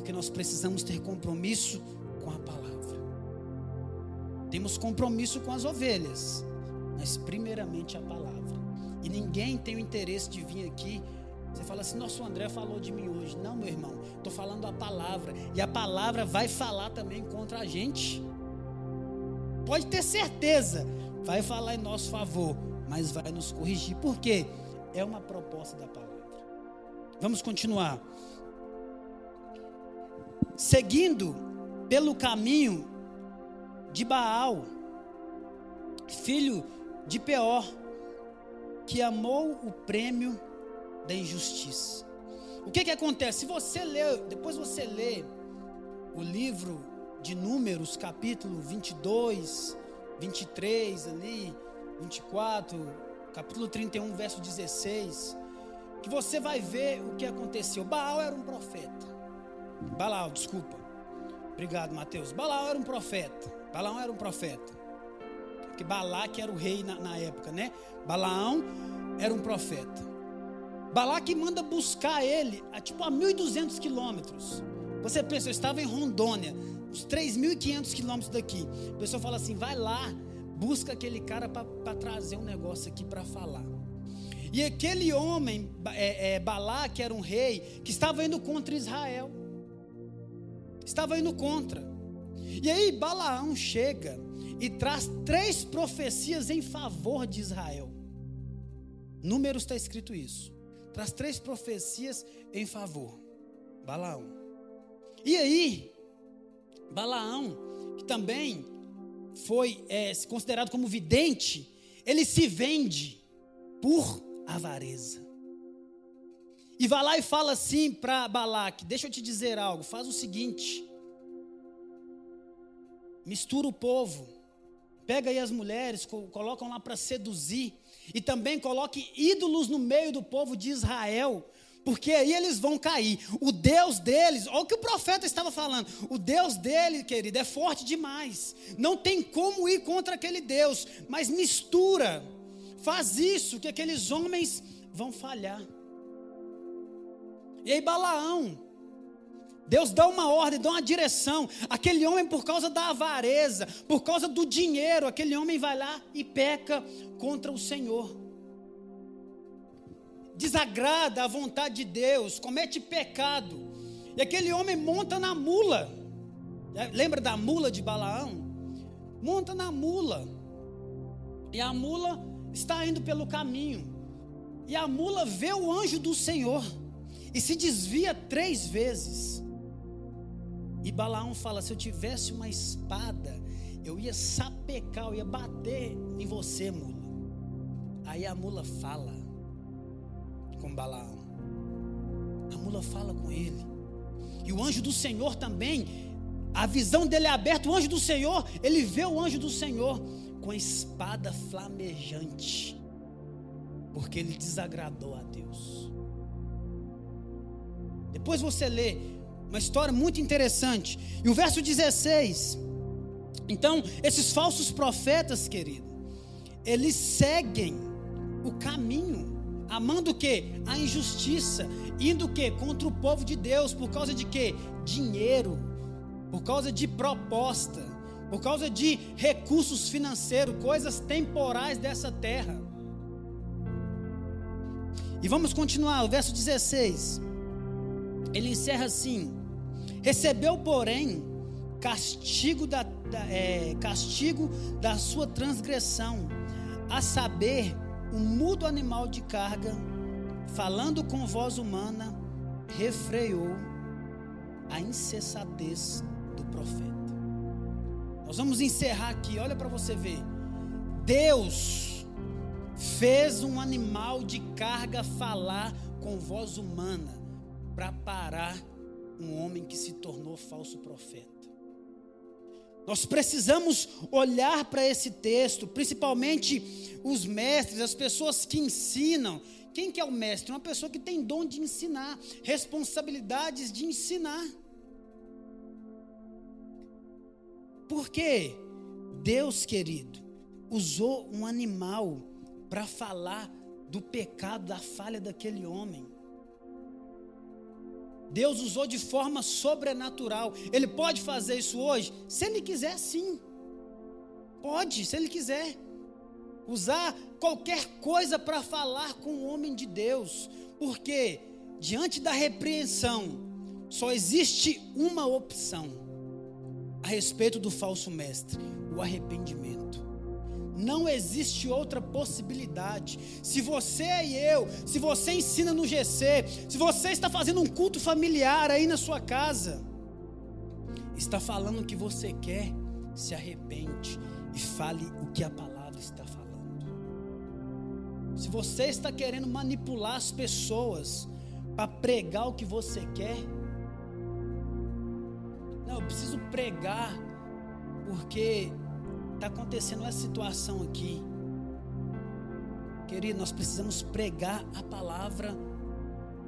porque nós precisamos ter compromisso com a palavra. Temos compromisso com as ovelhas, mas primeiramente a palavra. E ninguém tem o interesse de vir aqui. Você fala assim, nosso André falou de mim hoje. Não, meu irmão, estou falando a palavra. E a palavra vai falar também contra a gente. Pode ter certeza, vai falar em nosso favor, mas vai nos corrigir. Por quê? É uma proposta da palavra. Vamos continuar. Seguindo pelo caminho de Baal, filho de Peor que amou o prêmio da injustiça. O que que acontece? Se você lê, depois você lê o livro de Números, capítulo 22, 23 ali, 24, capítulo 31, verso 16, que você vai ver o que aconteceu. Baal era um profeta. Baal, desculpa. Obrigado, Mateus. Baal era um profeta. Balaão era um profeta. Porque Balaque era o rei na, na época, né? Balaão era um profeta. Balaque manda buscar ele a tipo a 1.200 quilômetros. Você pensa, eu estava em Rondônia, uns 3.500 quilômetros daqui. A pessoa fala assim: vai lá, busca aquele cara para trazer um negócio aqui para falar. E aquele homem, é, é, Balaque, era um rei que estava indo contra Israel. Estava indo contra. E aí Balaão chega e traz três profecias em favor de Israel. Números está escrito isso. Traz três profecias em favor. Balaão. E aí, Balaão, que também foi é, considerado como vidente, ele se vende por avareza. E vai lá e fala assim para Balaque: Deixa eu te dizer algo, faz o seguinte, mistura o povo, Pega aí as mulheres, colocam lá para seduzir. E também coloque ídolos no meio do povo de Israel. Porque aí eles vão cair. O Deus deles, olha o que o profeta estava falando. O Deus dele, querido, é forte demais. Não tem como ir contra aquele Deus. Mas mistura. Faz isso que aqueles homens vão falhar. E aí Balaão, Deus dá uma ordem, dá uma direção. Aquele homem, por causa da avareza, por causa do dinheiro, aquele homem vai lá e peca contra o Senhor. Desagrada a vontade de Deus, comete pecado. E aquele homem monta na mula. É, lembra da mula de Balaão? Monta na mula. E a mula está indo pelo caminho. E a mula vê o anjo do Senhor e se desvia três vezes. E Balaão fala: se eu tivesse uma espada, eu ia sapecar, eu ia bater em você, mula. Aí a mula fala com Balaão. A mula fala com ele. E o anjo do Senhor também, a visão dele é aberta. O anjo do Senhor, ele vê o anjo do Senhor com a espada flamejante, porque ele desagradou a Deus. Depois você lê uma história muito interessante. E o verso 16. Então, esses falsos profetas, querido, eles seguem o caminho amando o que? A injustiça, indo o que? Contra o povo de Deus, por causa de que? Dinheiro, por causa de proposta, por causa de recursos financeiros, coisas temporais dessa terra. E vamos continuar, o verso 16. Ele encerra assim: Recebeu, porém, castigo da, da é, castigo da sua transgressão, a saber, um mudo animal de carga, falando com voz humana, refreou a incessatez do profeta. Nós vamos encerrar aqui, olha para você ver. Deus fez um animal de carga falar com voz humana para parar um homem que se tornou falso profeta. Nós precisamos olhar para esse texto, principalmente os mestres, as pessoas que ensinam. Quem que é o mestre? Uma pessoa que tem dom de ensinar, responsabilidades de ensinar. Porque Deus, querido, usou um animal para falar do pecado, da falha daquele homem. Deus usou de forma sobrenatural. Ele pode fazer isso hoje? Se Ele quiser, sim. Pode, se Ele quiser. Usar qualquer coisa para falar com o homem de Deus. Porque, diante da repreensão, só existe uma opção a respeito do falso mestre: o arrependimento. Não existe outra possibilidade. Se você e eu, se você ensina no GC, se você está fazendo um culto familiar aí na sua casa, está falando o que você quer, se arrepende e fale o que a palavra está falando. Se você está querendo manipular as pessoas para pregar o que você quer, não, eu preciso pregar porque está acontecendo essa situação aqui. Querido, nós precisamos pregar a palavra,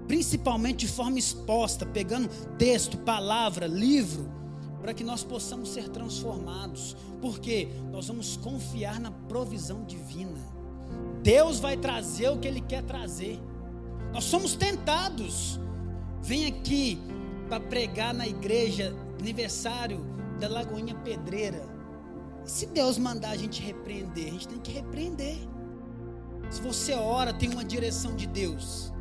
principalmente de forma exposta, pegando texto, palavra, livro, para que nós possamos ser transformados, porque nós vamos confiar na provisão divina. Deus vai trazer o que Ele quer trazer. Nós somos tentados. Vem aqui para pregar na igreja aniversário da Lagoinha Pedreira. Se Deus mandar a gente repreender, a gente tem que repreender. Se você ora, tem uma direção de Deus.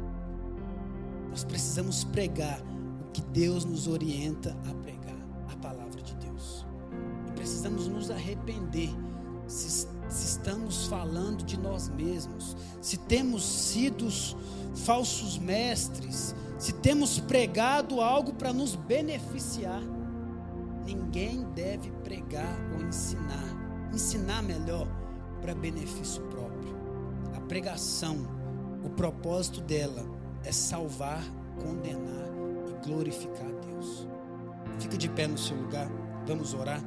Nós precisamos pregar o que Deus nos orienta a pregar, a palavra de Deus. E precisamos nos arrepender se, se estamos falando de nós mesmos, se temos sido falsos mestres, se temos pregado algo para nos beneficiar. Ninguém deve pregar ou ensinar, ensinar melhor para benefício próprio. A pregação, o propósito dela é salvar, condenar e glorificar a Deus. Fica de pé no seu lugar, vamos orar.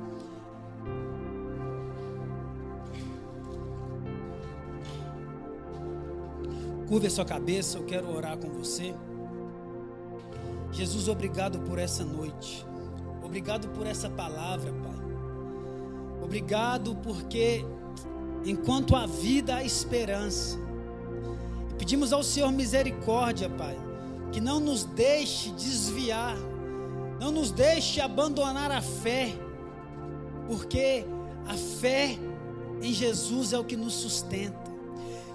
Curve a sua cabeça, eu quero orar com você. Jesus, obrigado por essa noite. Obrigado por essa palavra, Pai. Obrigado porque enquanto há vida há esperança. Pedimos ao Senhor misericórdia, Pai, que não nos deixe desviar, não nos deixe abandonar a fé, porque a fé em Jesus é o que nos sustenta.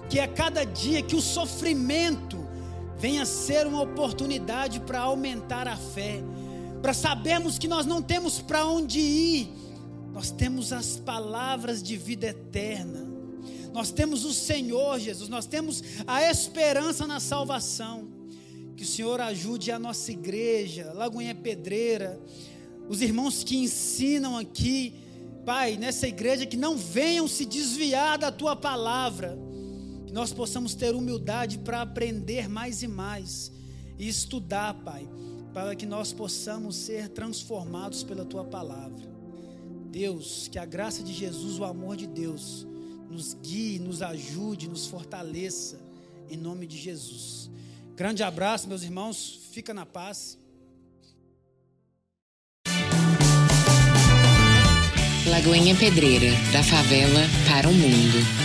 Que a cada dia que o sofrimento venha ser uma oportunidade para aumentar a fé, para sabermos que nós não temos para onde ir, nós temos as palavras de vida eterna, nós temos o Senhor Jesus, nós temos a esperança na salvação. Que o Senhor ajude a nossa igreja, Lagoinha Pedreira, os irmãos que ensinam aqui, Pai, nessa igreja, que não venham se desviar da tua palavra. Que nós possamos ter humildade para aprender mais e mais e estudar, Pai, para que nós possamos ser transformados pela tua palavra. Deus, que a graça de Jesus, o amor de Deus, nos guie, nos ajude, nos fortaleça, em nome de Jesus. Grande abraço, meus irmãos, fica na paz. Lagoinha Pedreira, da favela para o mundo.